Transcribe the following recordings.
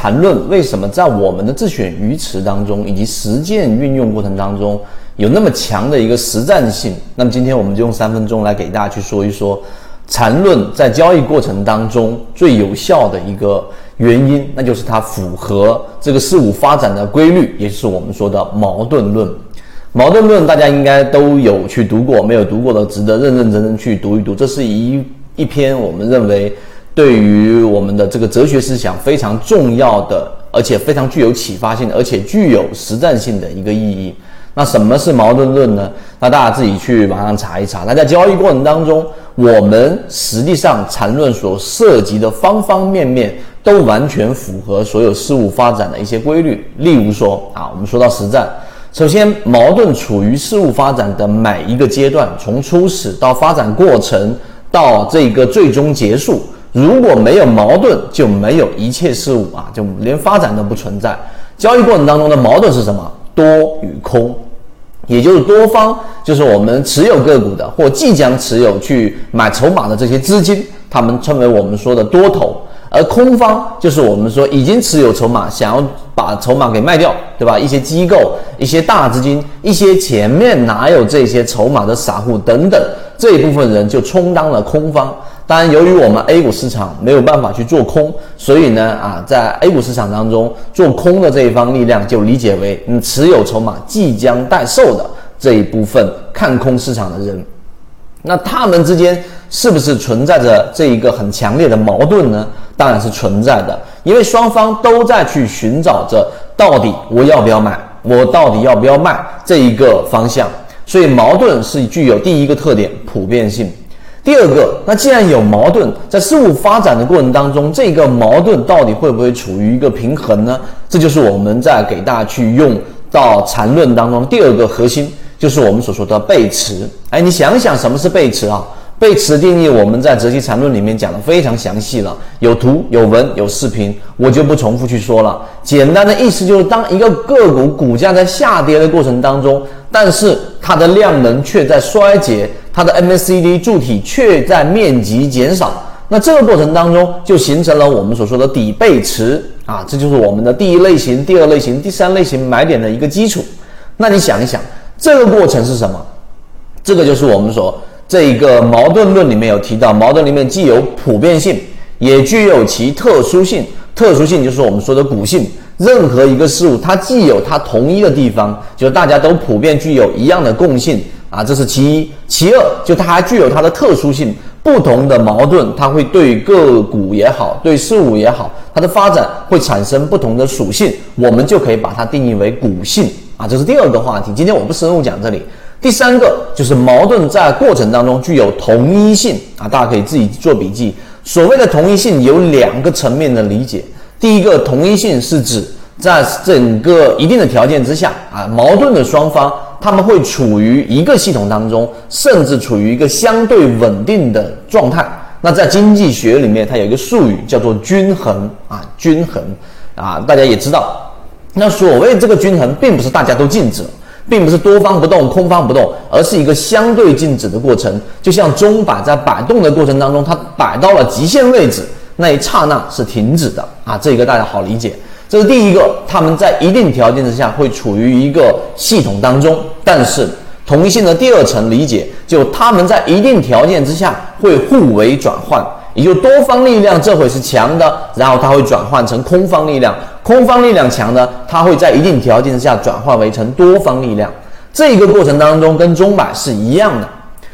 缠论为什么在我们的自选鱼池当中以及实践运用过程当中有那么强的一个实战性？那么今天我们就用三分钟来给大家去说一说缠论在交易过程当中最有效的一个原因，那就是它符合这个事物发展的规律，也就是我们说的矛盾论。矛盾论大家应该都有去读过，没有读过的值得认认真真去读一读。这是一一篇我们认为对于我们的这个哲学思想非常重要的，而且非常具有启发性，而且具有实战性的一个意义。那什么是矛盾论呢？那大家自己去网上查一查。那在交易过程当中，我们实际上缠论所涉及的方方面面都完全符合所有事物发展的一些规律。例如说啊，我们说到实战。首先，矛盾处于事物发展的每一个阶段，从初始到发展过程到这个最终结束。如果没有矛盾，就没有一切事物啊，就连发展都不存在。交易过程当中的矛盾是什么？多与空，也就是多方，就是我们持有个股的或即将持有去买筹码的这些资金，他们称为我们说的多头。而空方就是我们说已经持有筹码，想要把筹码给卖掉，对吧？一些机构、一些大资金、一些前面哪有这些筹码的散户等等，这一部分人就充当了空方。当然，由于我们 A 股市场没有办法去做空，所以呢，啊，在 A 股市场当中做空的这一方力量就理解为你持有筹码即将待售的这一部分看空市场的人。那他们之间是不是存在着这一个很强烈的矛盾呢？当然是存在的，因为双方都在去寻找着到底我要不要买，我到底要不要卖这一个方向。所以矛盾是具有第一个特点普遍性。第二个，那既然有矛盾，在事物发展的过程当中，这个矛盾到底会不会处于一个平衡呢？这就是我们在给大家去用到缠论当中第二个核心。就是我们所说的背驰，哎，你想想什么是背驰啊？背驰定义我们在《择期缠论》里面讲的非常详细了，有图、有文、有视频，我就不重复去说了。简单的意思就是，当一个个股股价在下跌的过程当中，但是它的量能却在衰竭，它的 MACD 柱体却在面积减少，那这个过程当中就形成了我们所说的底背驰啊，这就是我们的第一类型、第二类型、第三类型买点的一个基础。那你想一想。这个过程是什么？这个就是我们说这一个矛盾论里面有提到，矛盾里面既有普遍性，也具有其特殊性。特殊性就是我们说的股性。任何一个事物，它既有它同一的地方，就是大家都普遍具有一样的共性啊，这是其一。其二，就它还具有它的特殊性。不同的矛盾，它会对个股也好，对事物也好，它的发展会产生不同的属性，我们就可以把它定义为股性。啊，这是第二个话题。今天我不深入讲这里。第三个就是矛盾在过程当中具有同一性啊，大家可以自己做笔记。所谓的同一性有两个层面的理解。第一个同一性是指在整个一定的条件之下啊，矛盾的双方他们会处于一个系统当中，甚至处于一个相对稳定的状态。那在经济学里面，它有一个术语叫做均衡啊，均衡啊，大家也知道。那所谓这个均衡，并不是大家都静止，并不是多方不动，空方不动，而是一个相对静止的过程。就像钟摆在摆动的过程当中，它摆到了极限位置，那一刹那是停止的啊。这个大家好理解。这是第一个，他们在一定条件之下会处于一个系统当中，但是同一性的第二层理解，就他们在一定条件之下会互为转换。也就多方力量这会是强的，然后它会转换成空方力量，空方力量强的，它会在一定条件之下转换为成多方力量。这一个过程当中跟钟摆是一样的，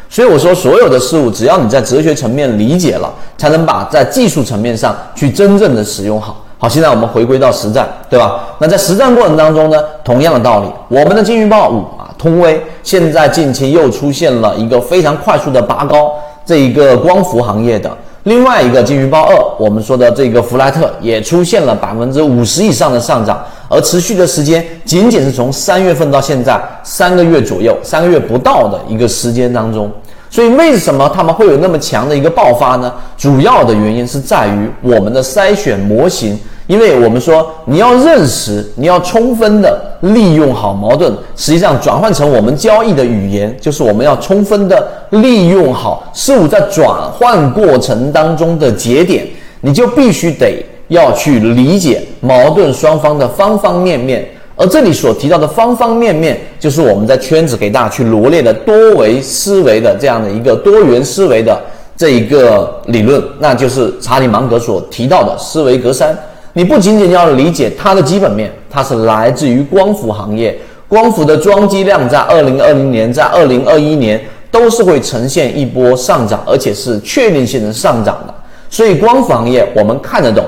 所以我说所有的事物，只要你在哲学层面理解了，才能把在技术层面上去真正的使用好。好，现在我们回归到实战，对吧？那在实战过程当中呢，同样的道理，我们的金鱼报五啊，通威现在近期又出现了一个非常快速的拔高，这一个光伏行业的。另外一个金鱼报二，我们说的这个弗莱特也出现了百分之五十以上的上涨，而持续的时间仅仅是从三月份到现在三个月左右，三个月不到的一个时间当中。所以为什么他们会有那么强的一个爆发呢？主要的原因是在于我们的筛选模型。因为我们说，你要认识，你要充分的利用好矛盾，实际上转换成我们交易的语言，就是我们要充分的利用好事物在转换过程当中的节点，你就必须得要去理解矛盾双方的方方面面。而这里所提到的方方面面，就是我们在圈子给大家去罗列的多维思维的这样的一个多元思维的这一个理论，那就是查理芒格所提到的思维格栅。你不仅仅要理解它的基本面，它是来自于光伏行业，光伏的装机量在二零二零年，在二零二一年都是会呈现一波上涨，而且是确定性的上涨的。所以光伏行业我们看得懂。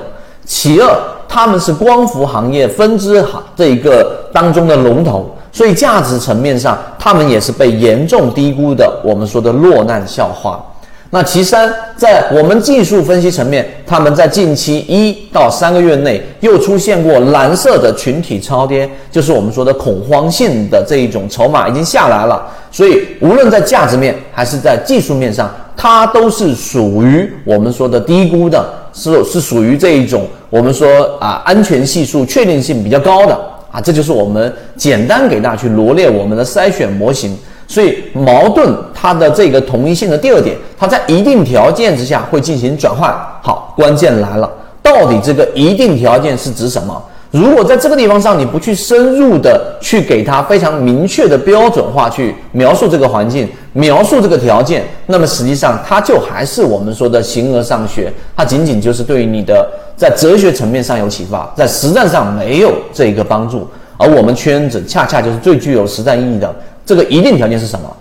其二，他们是光伏行业分支行这一个当中的龙头，所以价值层面上，他们也是被严重低估的。我们说的落难笑话。那其三，在我们技术分析层面，他们在近期一到三个月内又出现过蓝色的群体超跌，就是我们说的恐慌性的这一种筹码已经下来了。所以，无论在价值面还是在技术面上，它都是属于我们说的低估的，是是属于这一种我们说啊安全系数确定性比较高的啊。这就是我们简单给大家去罗列我们的筛选模型。所以矛盾它的这个同一性的第二点，它在一定条件之下会进行转换。好，关键来了，到底这个一定条件是指什么？如果在这个地方上你不去深入的去给它非常明确的标准化去描述这个环境，描述这个条件，那么实际上它就还是我们说的形而上学，它仅仅就是对于你的在哲学层面上有启发，在实战上没有这一个帮助。而我们圈子恰恰就是最具有实战意义的。这个一定条件是什么？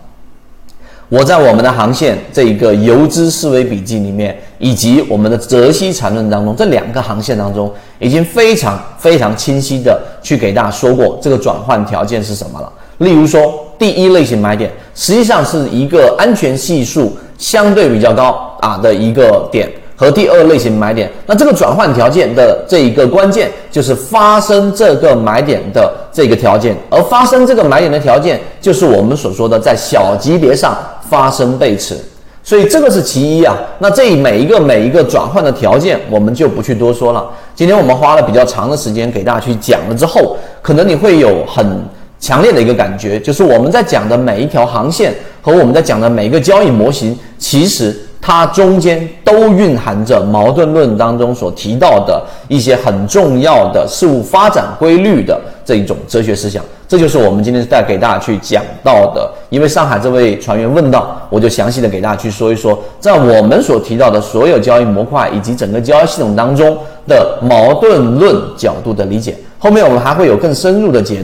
我在我们的航线这一个游资思维笔记里面，以及我们的泽西缠论当中，这两个航线当中，已经非常非常清晰的去给大家说过这个转换条件是什么了。例如说，第一类型买点，实际上是一个安全系数相对比较高啊的一个点。和第二类型买点，那这个转换条件的这一个关键就是发生这个买点的这个条件，而发生这个买点的条件就是我们所说的在小级别上发生背驰，所以这个是其一啊。那这每一个每一个转换的条件，我们就不去多说了。今天我们花了比较长的时间给大家去讲了之后，可能你会有很强烈的一个感觉，就是我们在讲的每一条航线和我们在讲的每一个交易模型，其实。它中间都蕴含着矛盾论当中所提到的一些很重要的事物发展规律的这一种哲学思想，这就是我们今天带给大家去讲到的。因为上海这位船员问到，我就详细的给大家去说一说，在我们所提到的所有交易模块以及整个交易系统当中的矛盾论角度的理解。后面我们还会有更深入的解。